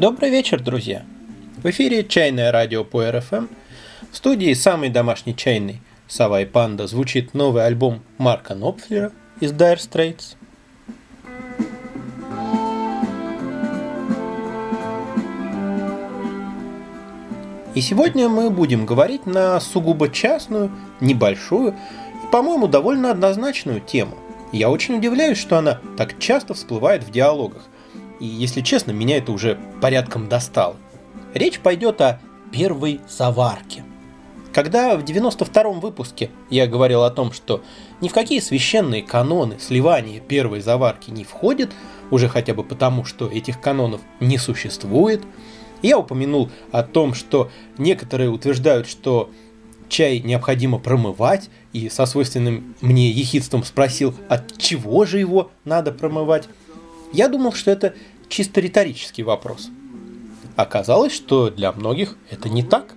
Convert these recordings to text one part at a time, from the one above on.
Добрый вечер, друзья! В эфире «Чайное радио» по РФМ. В студии самый домашний чайный «Сова и панда» звучит новый альбом Марка Нопфлера из Dire Straits. И сегодня мы будем говорить на сугубо частную, небольшую и, по-моему, довольно однозначную тему. Я очень удивляюсь, что она так часто всплывает в диалогах. И, если честно, меня это уже порядком достало. Речь пойдет о первой заварке. Когда в 92-м выпуске я говорил о том, что ни в какие священные каноны сливания первой заварки не входит, уже хотя бы потому, что этих канонов не существует – я упомянул о том, что некоторые утверждают, что чай необходимо промывать, и со свойственным мне ехидством спросил, от чего же его надо промывать. Я думал, что это чисто риторический вопрос. Оказалось, что для многих это не так.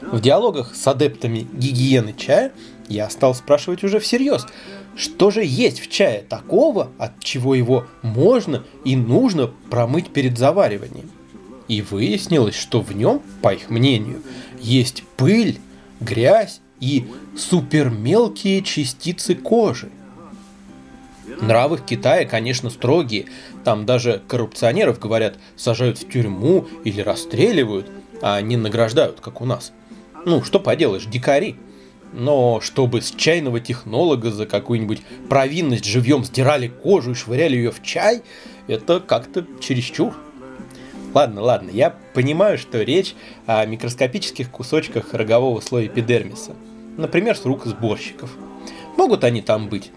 В диалогах с адептами гигиены чая я стал спрашивать уже всерьез, что же есть в чае такого, от чего его можно и нужно промыть перед завариванием. И выяснилось, что в нем, по их мнению, есть пыль, грязь и супермелкие частицы кожи. Нравы в Китае, конечно, строгие. Там даже коррупционеров, говорят, сажают в тюрьму или расстреливают, а не награждают, как у нас. Ну, что поделаешь, дикари. Но чтобы с чайного технолога за какую-нибудь провинность живьем сдирали кожу и швыряли ее в чай, это как-то чересчур. Ладно, ладно, я понимаю, что речь о микроскопических кусочках рогового слоя эпидермиса. Например, с рук сборщиков. Могут они там быть?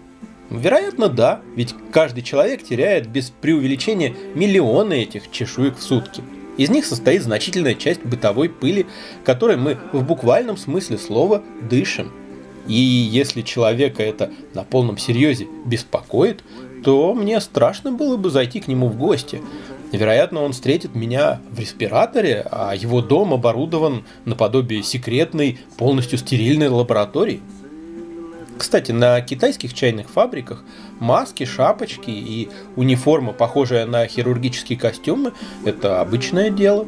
Вероятно, да, ведь каждый человек теряет без преувеличения миллионы этих чешуек в сутки. Из них состоит значительная часть бытовой пыли, которой мы в буквальном смысле слова дышим. И если человека это на полном серьезе беспокоит, то мне страшно было бы зайти к нему в гости, Вероятно, он встретит меня в респираторе, а его дом оборудован наподобие секретной, полностью стерильной лаборатории. Кстати, на китайских чайных фабриках маски, шапочки и униформа, похожая на хирургические костюмы, это обычное дело.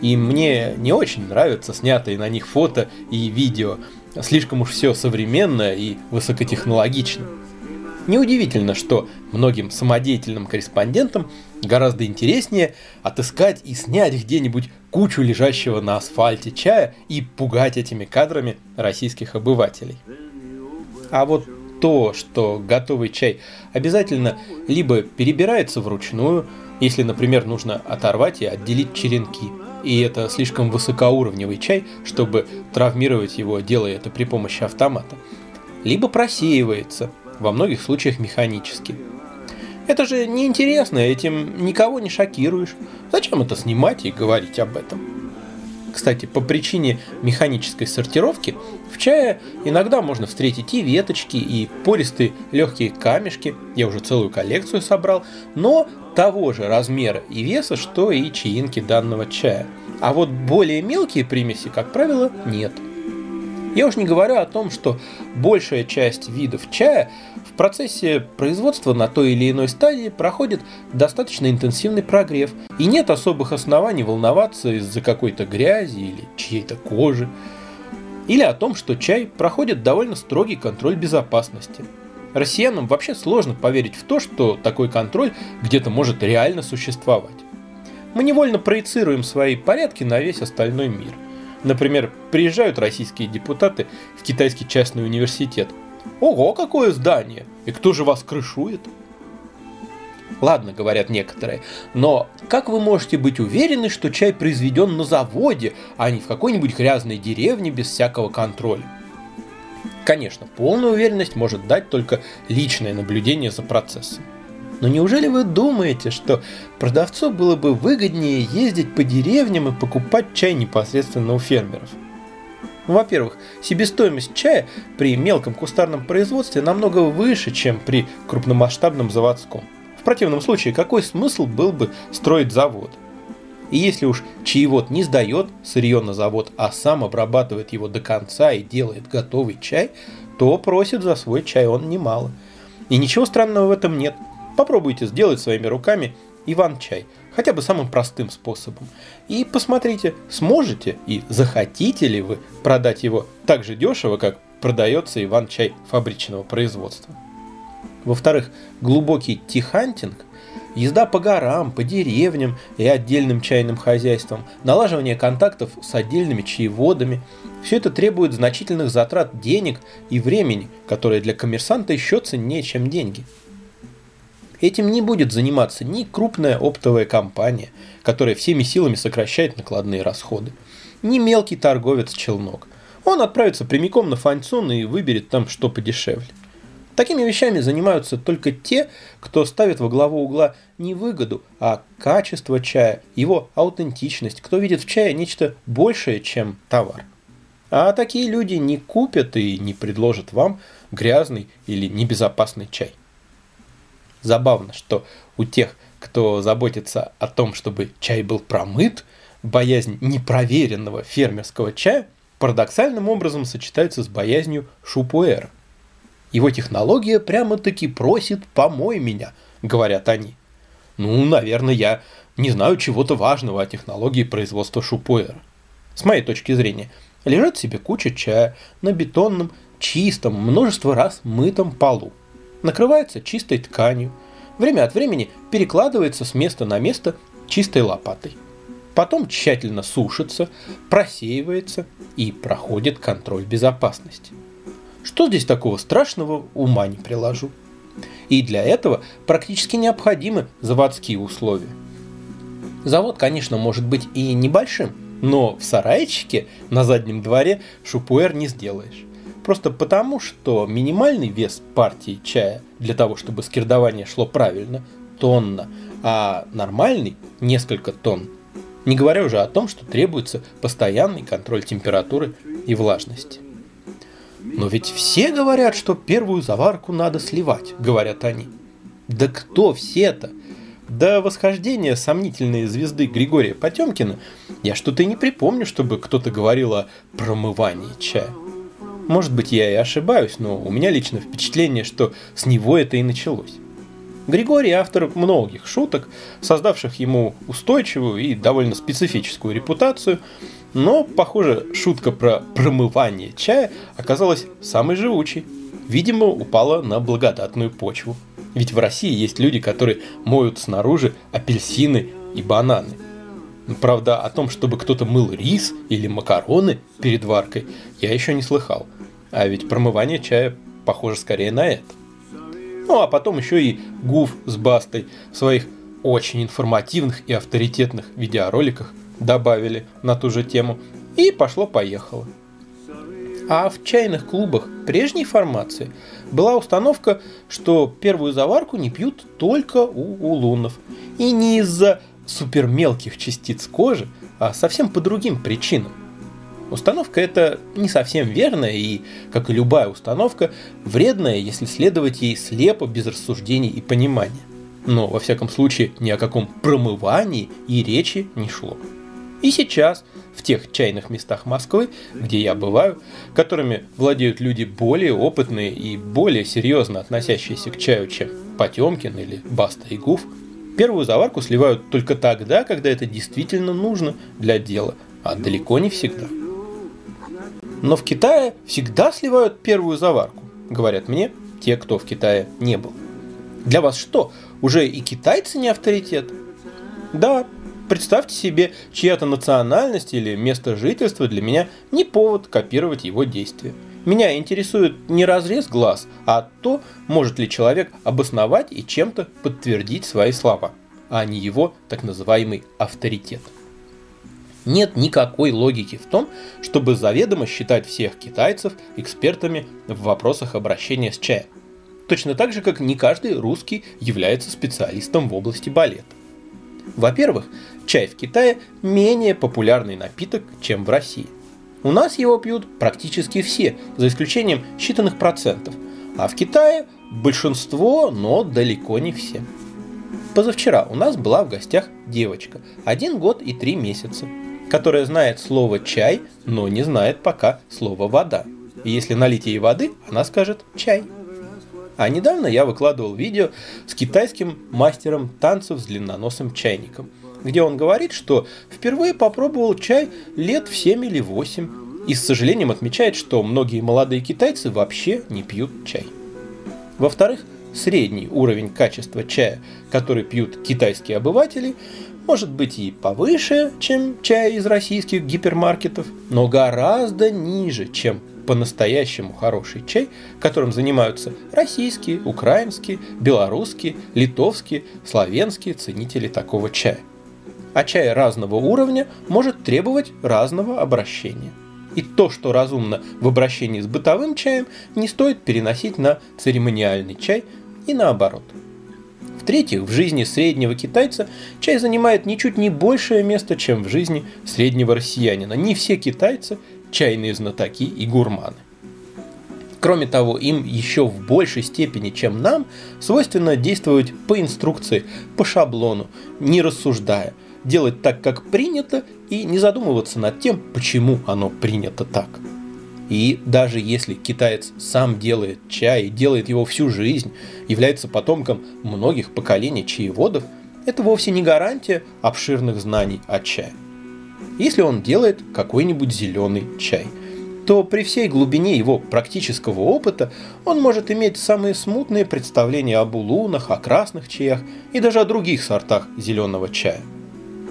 И мне не очень нравятся снятые на них фото и видео. Слишком уж все современно и высокотехнологично. Неудивительно, что многим самодеятельным корреспондентам гораздо интереснее отыскать и снять где-нибудь кучу лежащего на асфальте чая и пугать этими кадрами российских обывателей. А вот то, что готовый чай обязательно либо перебирается вручную, если, например, нужно оторвать и отделить черенки, и это слишком высокоуровневый чай, чтобы травмировать его, делая это при помощи автомата, либо просеивается – во многих случаях механически. Это же неинтересно, этим никого не шокируешь. Зачем это снимать и говорить об этом? Кстати, по причине механической сортировки в чае иногда можно встретить и веточки, и пористые легкие камешки, я уже целую коллекцию собрал, но того же размера и веса, что и чаинки данного чая. А вот более мелкие примеси, как правило, нет – я уж не говорю о том, что большая часть видов чая процессе производства на той или иной стадии проходит достаточно интенсивный прогрев, и нет особых оснований волноваться из-за какой-то грязи или чьей-то кожи. Или о том, что чай проходит довольно строгий контроль безопасности. Россиянам вообще сложно поверить в то, что такой контроль где-то может реально существовать. Мы невольно проецируем свои порядки на весь остальной мир – Например, приезжают российские депутаты в китайский частный университет. Ого, какое здание! И кто же вас крышует? Ладно, говорят некоторые, но как вы можете быть уверены, что чай произведен на заводе, а не в какой-нибудь грязной деревне без всякого контроля? Конечно, полную уверенность может дать только личное наблюдение за процессом. Но неужели вы думаете, что продавцу было бы выгоднее ездить по деревням и покупать чай непосредственно у фермеров? Ну, во-первых, себестоимость чая при мелком кустарном производстве намного выше, чем при крупномасштабном заводском. В противном случае, какой смысл был бы строить завод? И если уж чаевод не сдает сырье на завод, а сам обрабатывает его до конца и делает готовый чай, то просит за свой чай он немало. И ничего странного в этом нет – Попробуйте сделать своими руками Иван-чай, хотя бы самым простым способом. И посмотрите, сможете и захотите ли вы продать его так же дешево, как продается Иван-чай фабричного производства. Во-вторых, глубокий тихантинг Езда по горам, по деревням и отдельным чайным хозяйствам, налаживание контактов с отдельными чаеводами – все это требует значительных затрат денег и времени, которые для коммерсанта еще ценнее, чем деньги. Этим не будет заниматься ни крупная оптовая компания, которая всеми силами сокращает накладные расходы, ни мелкий торговец-челнок. Он отправится прямиком на Фанцун и выберет там что подешевле. Такими вещами занимаются только те, кто ставит во главу угла не выгоду, а качество чая, его аутентичность, кто видит в чае нечто большее, чем товар. А такие люди не купят и не предложат вам грязный или небезопасный чай. Забавно, что у тех, кто заботится о том, чтобы чай был промыт, боязнь непроверенного фермерского чая парадоксальным образом сочетается с боязнью шупуэра. Его технология прямо-таки просит «помой меня», говорят они. Ну, наверное, я не знаю чего-то важного о технологии производства шупуэра. С моей точки зрения, лежит себе куча чая на бетонном, чистом, множество раз мытом полу. Накрывается чистой тканью, время от времени перекладывается с места на место чистой лопатой. Потом тщательно сушится, просеивается и проходит контроль безопасности. Что здесь такого страшного, ума не приложу. И для этого практически необходимы заводские условия. Завод, конечно, может быть и небольшим, но в сарайчике на заднем дворе шупуэр не сделаешь. Просто потому, что минимальный вес партии чая для того, чтобы скирдование шло правильно, тонна, а нормальный – несколько тонн. Не говоря уже о том, что требуется постоянный контроль температуры и влажности. Но ведь все говорят, что первую заварку надо сливать, говорят они. Да кто все-то? До восхождения сомнительной звезды Григория Потемкина я что-то и не припомню, чтобы кто-то говорил о промывании чая. Может быть, я и ошибаюсь, но у меня лично впечатление, что с него это и началось. Григорий – автор многих шуток, создавших ему устойчивую и довольно специфическую репутацию – но, похоже, шутка про промывание чая оказалась самой живучей. Видимо, упала на благодатную почву. Ведь в России есть люди, которые моют снаружи апельсины и бананы. Правда, о том, чтобы кто-то мыл рис или макароны перед варкой, я еще не слыхал. А ведь промывание чая похоже скорее на это. Ну а потом еще и Гуф с Бастой в своих очень информативных и авторитетных видеороликах добавили на ту же тему, и пошло-поехало. А в чайных клубах прежней формации была установка, что первую заварку не пьют только у улунов. И не из-за супермелких частиц кожи, а совсем по другим причинам. Установка эта не совсем верная и, как и любая установка, вредная, если следовать ей слепо, без рассуждений и понимания. Но, во всяком случае, ни о каком промывании и речи не шло. И сейчас в тех чайных местах Москвы, где я бываю, которыми владеют люди более опытные и более серьезно относящиеся к чаю, чем Потемкин или Баста и Гуф, первую заварку сливают только тогда, когда это действительно нужно для дела, а далеко не всегда. Но в Китае всегда сливают первую заварку, говорят мне те, кто в Китае не был. Для вас что, уже и китайцы не авторитет? Да, Представьте себе, чья-то национальность или место жительства для меня не повод копировать его действия. Меня интересует не разрез глаз, а то, может ли человек обосновать и чем-то подтвердить свои слова, а не его так называемый авторитет. Нет никакой логики в том, чтобы заведомо считать всех китайцев экспертами в вопросах обращения с чаем. Точно так же, как не каждый русский является специалистом в области балета. Во-первых, чай в Китае менее популярный напиток, чем в России. У нас его пьют практически все, за исключением считанных процентов, а в Китае большинство, но далеко не все. Позавчера у нас была в гостях девочка, один год и три месяца, которая знает слово «чай», но не знает пока слова «вода». И если налить ей воды, она скажет «чай». А недавно я выкладывал видео с китайским мастером танцев с длинноносым чайником. где он говорит, что впервые попробовал чай лет в 7 или 8 и с сожалением отмечает, что многие молодые китайцы вообще не пьют чай. Во-вторых, средний уровень качества чая, который пьют китайские обыватели, может быть и повыше, чем чай из российских гипермаркетов, но гораздо ниже, чем по-настоящему хороший чай, которым занимаются российские, украинские, белорусские, литовские, славянские ценители такого чая. А чай разного уровня может требовать разного обращения. И то, что разумно в обращении с бытовым чаем, не стоит переносить на церемониальный чай и наоборот – в-третьих, в жизни среднего китайца чай занимает ничуть не большее место, чем в жизни среднего россиянина. Не все китайцы – чайные знатоки и гурманы. Кроме того, им еще в большей степени, чем нам, свойственно действовать по инструкции, по шаблону, не рассуждая, делать так, как принято, и не задумываться над тем, почему оно принято так – и даже если китаец сам делает чай и делает его всю жизнь, является потомком многих поколений чаеводов, это вовсе не гарантия обширных знаний о чае. Если он делает какой-нибудь зеленый чай, то при всей глубине его практического опыта он может иметь самые смутные представления об улунах, о красных чаях и даже о других сортах зеленого чая.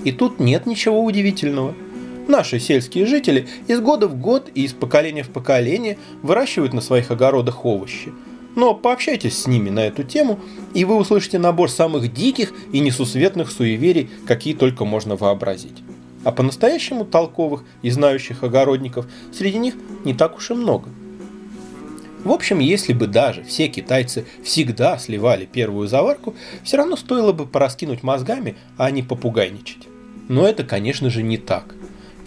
И тут нет ничего удивительного – Наши сельские жители из года в год и из поколения в поколение выращивают на своих огородах овощи. Но пообщайтесь с ними на эту тему, и вы услышите набор самых диких и несусветных суеверий, какие только можно вообразить. А по-настоящему толковых и знающих огородников среди них не так уж и много. В общем, если бы даже все китайцы всегда сливали первую заварку, все равно стоило бы пораскинуть мозгами, а не попугайничать. Но это, конечно же, не так.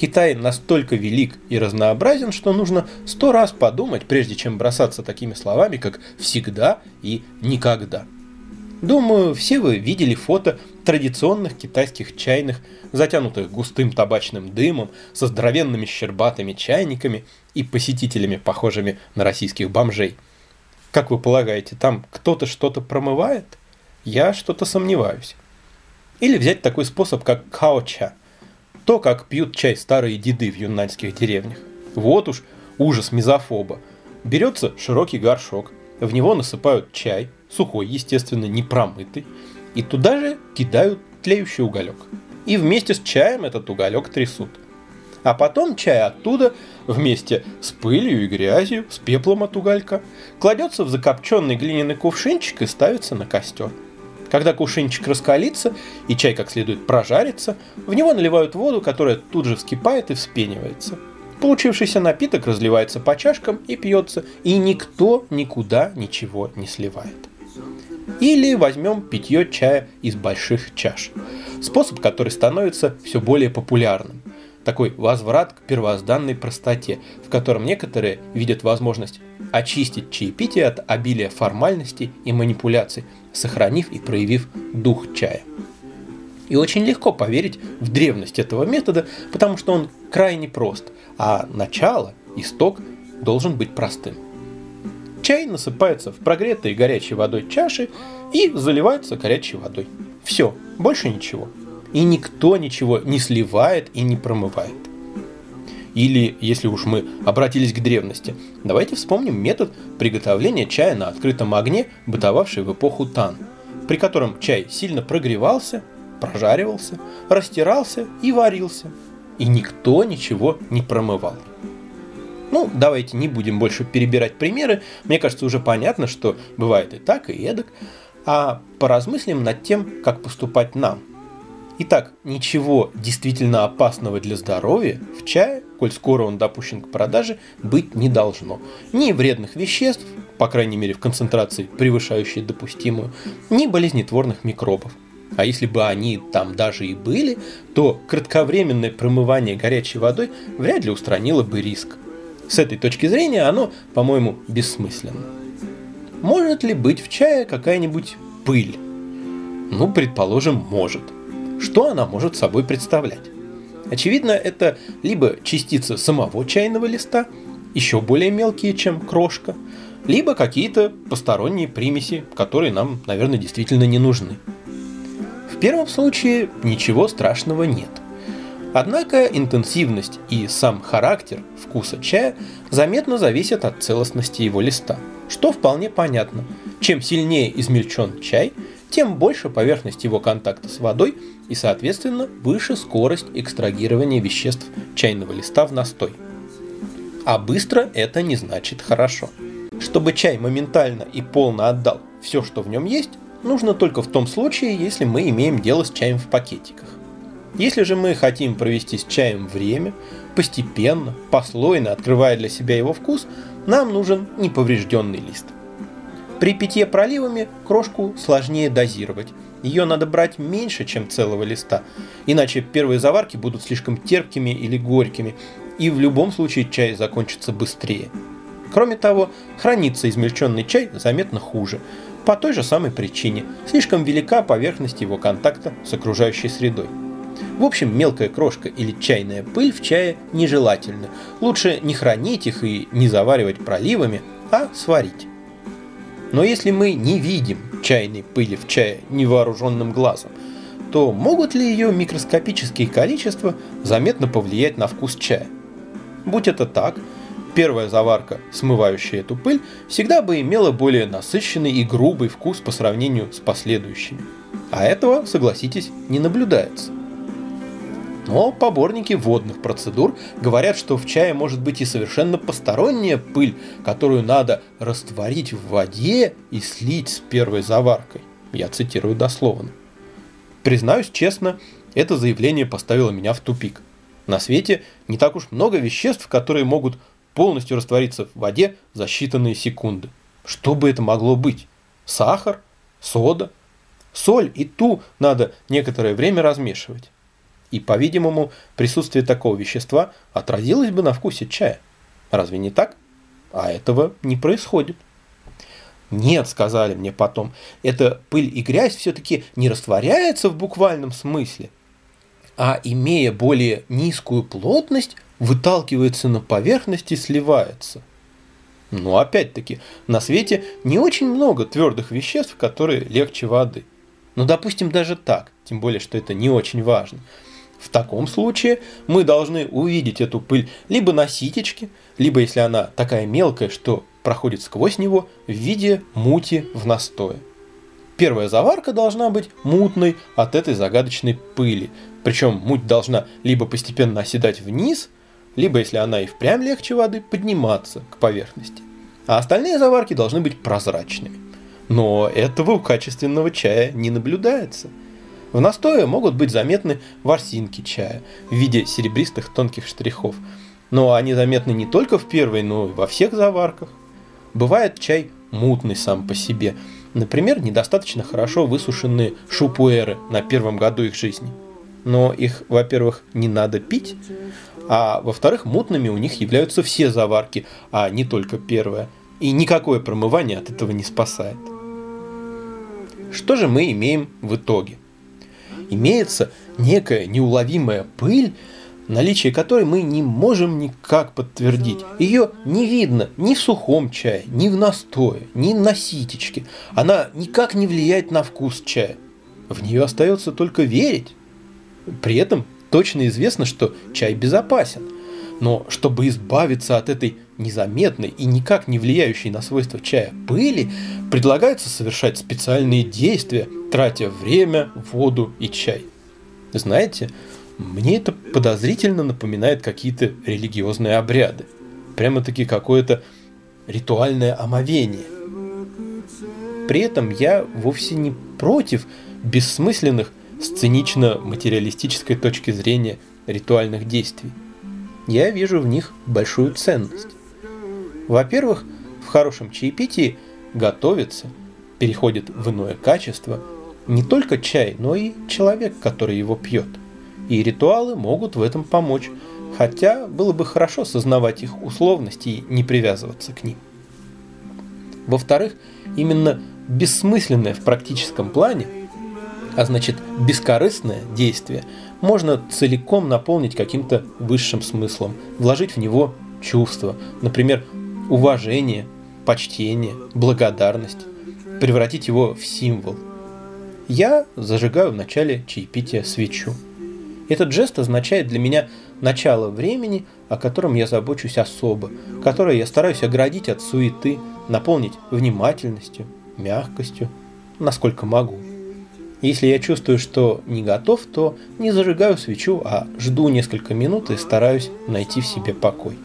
Китай настолько велик и разнообразен, что нужно сто раз подумать, прежде чем бросаться такими словами, как «всегда» и «никогда». Думаю, все вы видели фото традиционных китайских чайных, затянутых густым табачным дымом, со здоровенными щербатыми чайниками и посетителями, похожими на российских бомжей. Как вы полагаете, там кто-то что-то промывает? Я что-то сомневаюсь. Или взять такой способ, как каоча – то, как пьют чай старые деды в юннаньских деревнях. Вот уж ужас мизофоба. Берется широкий горшок, в него насыпают чай, сухой, естественно, не промытый, и туда же кидают тлеющий уголек. И вместе с чаем этот уголек трясут. А потом чай оттуда вместе с пылью и грязью, с пеплом от уголька, кладется в закопченный глиняный кувшинчик и ставится на костер. Когда кувшинчик раскалится и чай как следует прожарится, в него наливают воду, которая тут же вскипает и вспенивается. Получившийся напиток разливается по чашкам и пьется, и никто никуда ничего не сливает. Или возьмем питье чая из больших чаш. Способ, который становится все более популярным. Такой возврат к первозданной простоте, в котором некоторые видят возможность очистить чаепитие от обилия формальностей и манипуляций, сохранив и проявив дух чая. И очень легко поверить в древность этого метода, потому что он крайне прост, а начало, исток должен быть простым. Чай насыпается в прогретой горячей водой чаши и заливается горячей водой. Все, больше ничего. И никто ничего не сливает и не промывает. Или, если уж мы обратились к древности, давайте вспомним метод приготовления чая на открытом огне, бытовавший в эпоху Тан, при котором чай сильно прогревался, прожаривался, растирался и варился, и никто ничего не промывал. Ну, давайте не будем больше перебирать примеры, мне кажется, уже понятно, что бывает и так, и эдак, а поразмыслим над тем, как поступать нам – Итак, ничего действительно опасного для здоровья в чае, коль скоро он допущен к продаже, быть не должно. Ни вредных веществ, по крайней мере в концентрации, превышающей допустимую, ни болезнетворных микробов. А если бы они там даже и были, то кратковременное промывание горячей водой вряд ли устранило бы риск. С этой точки зрения оно, по-моему, бессмысленно. Может ли быть в чае какая-нибудь пыль? Ну, предположим, может – что она может собой представлять? Очевидно, это либо частицы самого чайного листа, еще более мелкие, чем крошка, либо какие-то посторонние примеси, которые нам, наверное, действительно не нужны. В первом случае ничего страшного нет. Однако интенсивность и сам характер вкуса чая заметно зависят от целостности его листа, что вполне понятно. Чем сильнее измельчен чай, тем больше поверхность его контакта с водой и, соответственно, выше скорость экстрагирования веществ чайного листа в настой. А быстро это не значит хорошо. Чтобы чай моментально и полно отдал все, что в нем есть, нужно только в том случае, если мы имеем дело с чаем в пакетиках. Если же мы хотим провести с чаем время, постепенно, послойно открывая для себя его вкус, нам нужен неповрежденный лист. При питье проливами крошку сложнее дозировать. Ее надо брать меньше, чем целого листа, иначе первые заварки будут слишком терпкими или горькими, и в любом случае чай закончится быстрее. Кроме того, хранится измельченный чай заметно хуже, по той же самой причине. Слишком велика поверхность его контакта с окружающей средой. В общем, мелкая крошка или чайная пыль в чае нежелательны. Лучше не хранить их и не заваривать проливами, а сварить. Но если мы не видим чайной пыли в чае невооруженным глазом, то могут ли ее микроскопические количества заметно повлиять на вкус чая? Будь это так, первая заварка, смывающая эту пыль, всегда бы имела более насыщенный и грубый вкус по сравнению с последующими. А этого, согласитесь, не наблюдается. Но поборники водных процедур говорят, что в чае может быть и совершенно посторонняя пыль, которую надо растворить в воде и слить с первой заваркой. Я цитирую дословно. Признаюсь честно, это заявление поставило меня в тупик. На свете не так уж много веществ, которые могут полностью раствориться в воде за считанные секунды. Что бы это могло быть? Сахар? Сода? Соль и ту надо некоторое время размешивать. И, по-видимому, присутствие такого вещества отразилось бы на вкусе чая. Разве не так? А этого не происходит. Нет, сказали мне потом, эта пыль и грязь все-таки не растворяется в буквальном смысле, а имея более низкую плотность, выталкивается на поверхность и сливается. Но опять-таки, на свете не очень много твердых веществ, которые легче воды. Но допустим даже так, тем более, что это не очень важно – в таком случае мы должны увидеть эту пыль либо на ситечке, либо если она такая мелкая, что проходит сквозь него, в виде мути в настое. Первая заварка должна быть мутной от этой загадочной пыли, причем муть должна либо постепенно оседать вниз, либо, если она и впрямь легче воды, подниматься к поверхности. А остальные заварки должны быть прозрачными. Но этого у качественного чая не наблюдается – в настое могут быть заметны ворсинки чая в виде серебристых тонких штрихов, но они заметны не только в первой, но и во всех заварках. Бывает чай мутный сам по себе, например, недостаточно хорошо высушенные шупуэры на первом году их жизни. Но их, во-первых, не надо пить, а во-вторых, мутными у них являются все заварки, а не только первая. И никакое промывание от этого не спасает. Что же мы имеем в итоге? Имеется некая неуловимая пыль, наличие которой мы не можем никак подтвердить. Ее не видно ни в сухом чае, ни в настое, ни на ситечке. Она никак не влияет на вкус чая. В нее остается только верить. При этом точно известно, что чай безопасен. Но чтобы избавиться от этой незаметной и никак не влияющей на свойства чая пыли, предлагается совершать специальные действия, тратя время, воду и чай. Знаете, мне это подозрительно напоминает какие-то религиозные обряды. Прямо-таки какое-то ритуальное омовение. При этом я вовсе не против бессмысленных сценично-материалистической точки зрения ритуальных действий. Я вижу в них большую ценность. Во-первых, в хорошем чаепитии готовится, переходит в иное качество не только чай, но и человек, который его пьет. И ритуалы могут в этом помочь, хотя было бы хорошо сознавать их условности и не привязываться к ним. Во-вторых, именно бессмысленное в практическом плане, а значит бескорыстное действие, можно целиком наполнить каким-то высшим смыслом, вложить в него чувства, например, уважение, почтение, благодарность, превратить его в символ. я зажигаю в начале чаепития свечу. Этот жест означает для меня начало времени, о котором я забочусь особо, которое я стараюсь оградить от суеты, наполнить внимательностью, мягкостью, насколько могу. Если я чувствую, что не готов, то не зажигаю свечу, а жду несколько минут и стараюсь найти в себе покой.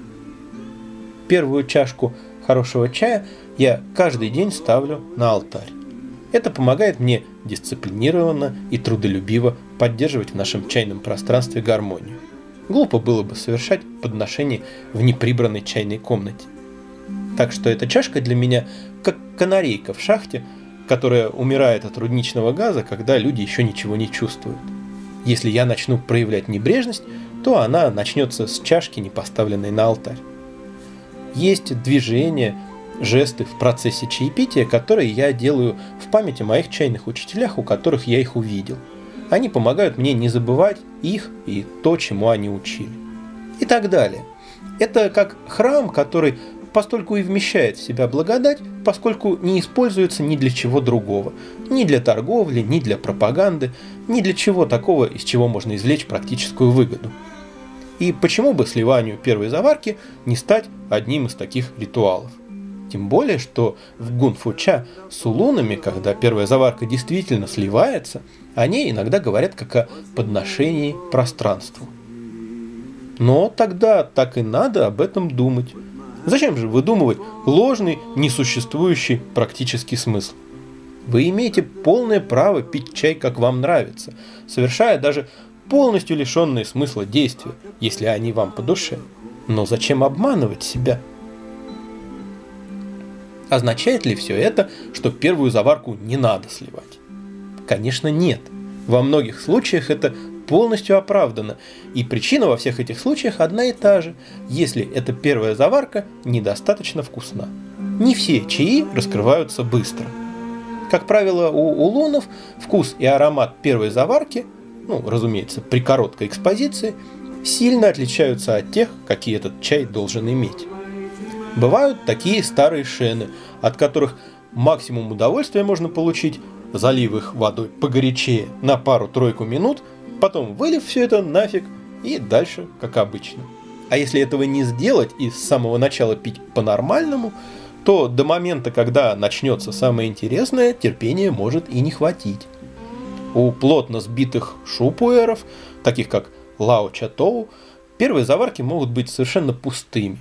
Первую чашку хорошего чая я каждый день ставлю на алтарь. Это помогает мне дисциплинированно и трудолюбиво поддерживать в нашем чайном пространстве гармонию. Глупо было бы совершать подношение в неприбранной чайной комнате. Так что эта чашка для меня как канарейка в шахте, которая умирает от рудничного газа, когда люди еще ничего не чувствуют. Если я начну проявлять небрежность, то она начнется с чашки, не поставленной на алтарь. Есть движения, жесты в процессе чаепития, которые я делаю в памяти моих чайных учителях, у которых я их увидел. Они помогают мне не забывать их и то, чему они учили. И так далее. Это как храм, который постольку и вмещает в себя благодать, поскольку не используется ни для чего другого. Ни для торговли, ни для пропаганды, ни для чего такого, из чего можно извлечь практическую выгоду. И почему бы сливанию первой заварки не стать одним из таких ритуалов? Тем более, что в гунфуча с улунами, когда первая заварка действительно сливается, они иногда говорят как о подношении пространству. Но тогда так и надо об этом думать. Зачем же выдумывать ложный, несуществующий практический смысл? Вы имеете полное право пить чай, как вам нравится, совершая даже полностью лишенные смысла действия, если они вам по душе. Но зачем обманывать себя? Означает ли все это, что первую заварку не надо сливать? Конечно нет. Во многих случаях это полностью оправдано. И причина во всех этих случаях одна и та же, если эта первая заварка недостаточно вкусна. Не все чаи раскрываются быстро. Как правило, у улунов вкус и аромат первой заварки, ну, разумеется, при короткой экспозиции, сильно отличаются от тех, какие этот чай должен иметь. Бывают такие старые шены, от которых максимум удовольствия можно получить, залив их водой погорячее на пару-тройку минут – потом вылив все это нафиг и дальше как обычно. А если этого не сделать и с самого начала пить по-нормальному, то до момента, когда начнется самое интересное, терпения может и не хватить. У плотно сбитых шупуэров, таких как Лао Чатоу, первые заварки могут быть совершенно пустыми.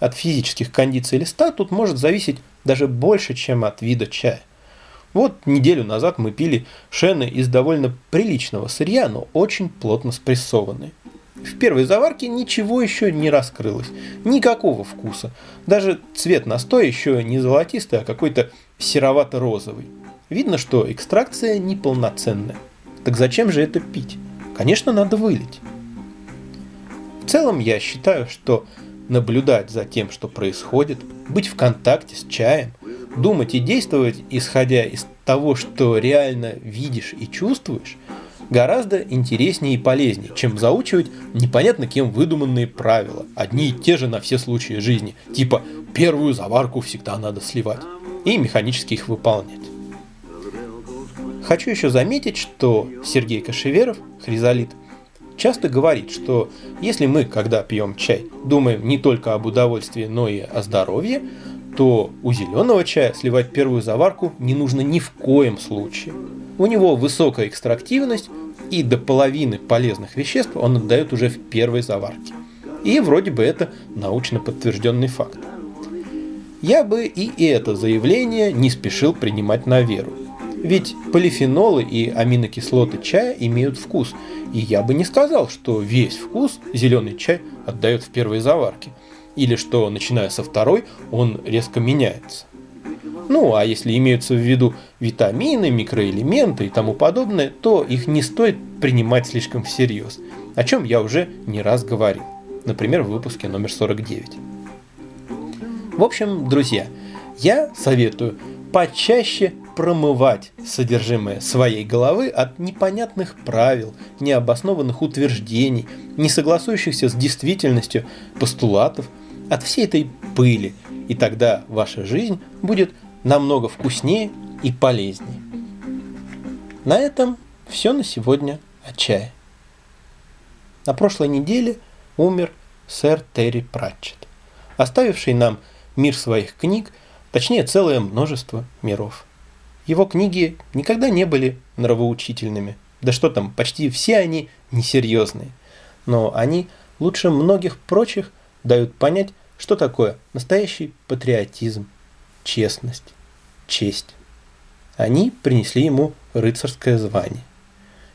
От физических кондиций листа тут может зависеть даже больше, чем от вида чая. Вот неделю назад мы пили шены из довольно приличного сырья, но очень плотно спрессованные. В первой заварке ничего еще не раскрылось, никакого вкуса. Даже цвет настоя еще не золотистый, а какой-то серовато-розовый. Видно, что экстракция неполноценная. Так зачем же это пить? Конечно, надо вылить. В целом я считаю, что наблюдать за тем, что происходит, быть в контакте с чаем, думать и действовать, исходя из того, что реально видишь и чувствуешь, гораздо интереснее и полезнее, чем заучивать непонятно кем выдуманные правила, одни и те же на все случаи жизни, типа первую заварку всегда надо сливать, и механически их выполнять. Хочу еще заметить, что Сергей Кашеверов, хризолит, часто говорит, что если мы, когда пьем чай, думаем не только об удовольствии, но и о здоровье, то у зеленого чая сливать первую заварку не нужно ни в коем случае. У него высокая экстрактивность, и до половины полезных веществ он отдает уже в первой заварке. И вроде бы это научно подтвержденный факт. Я бы и это заявление не спешил принимать на веру. Ведь полифенолы и аминокислоты чая имеют вкус, и я бы не сказал, что весь вкус зеленый чай отдает в первой заварке – или что, начиная со второй, он резко меняется. Ну, а если имеются в виду витамины, микроэлементы и тому подобное, то их не стоит принимать слишком всерьез, о чем я уже не раз говорил, например, в выпуске номер 49. В общем, друзья, я советую почаще промывать содержимое своей головы от непонятных правил, необоснованных утверждений, не согласующихся с действительностью постулатов, от всей этой пыли, и тогда ваша жизнь будет намного вкуснее и полезнее. На этом все на сегодня о чае. На прошлой неделе умер сэр Терри Пратчетт, оставивший нам мир своих книг, точнее целое множество миров. Его книги никогда не были нравоучительными, да что там, почти все они несерьезные, но они лучше многих прочих дают понять, что такое настоящий патриотизм, честность, честь. Они принесли ему рыцарское звание.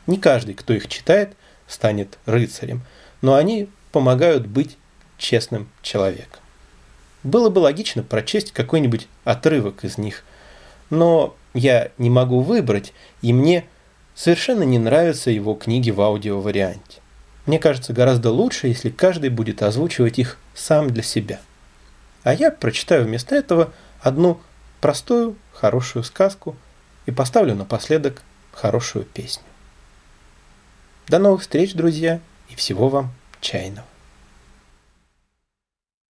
Не каждый, кто их читает, станет рыцарем, но они помогают быть честным человеком. Было бы логично прочесть какой-нибудь отрывок из них, но я не могу выбрать, и мне совершенно не нравятся его книги в аудиоварианте. Мне кажется гораздо лучше, если каждый будет озвучивать их сам для себя. А я прочитаю вместо этого одну простую, хорошую сказку и поставлю напоследок хорошую песню. До новых встреч, друзья, и всего вам чайного.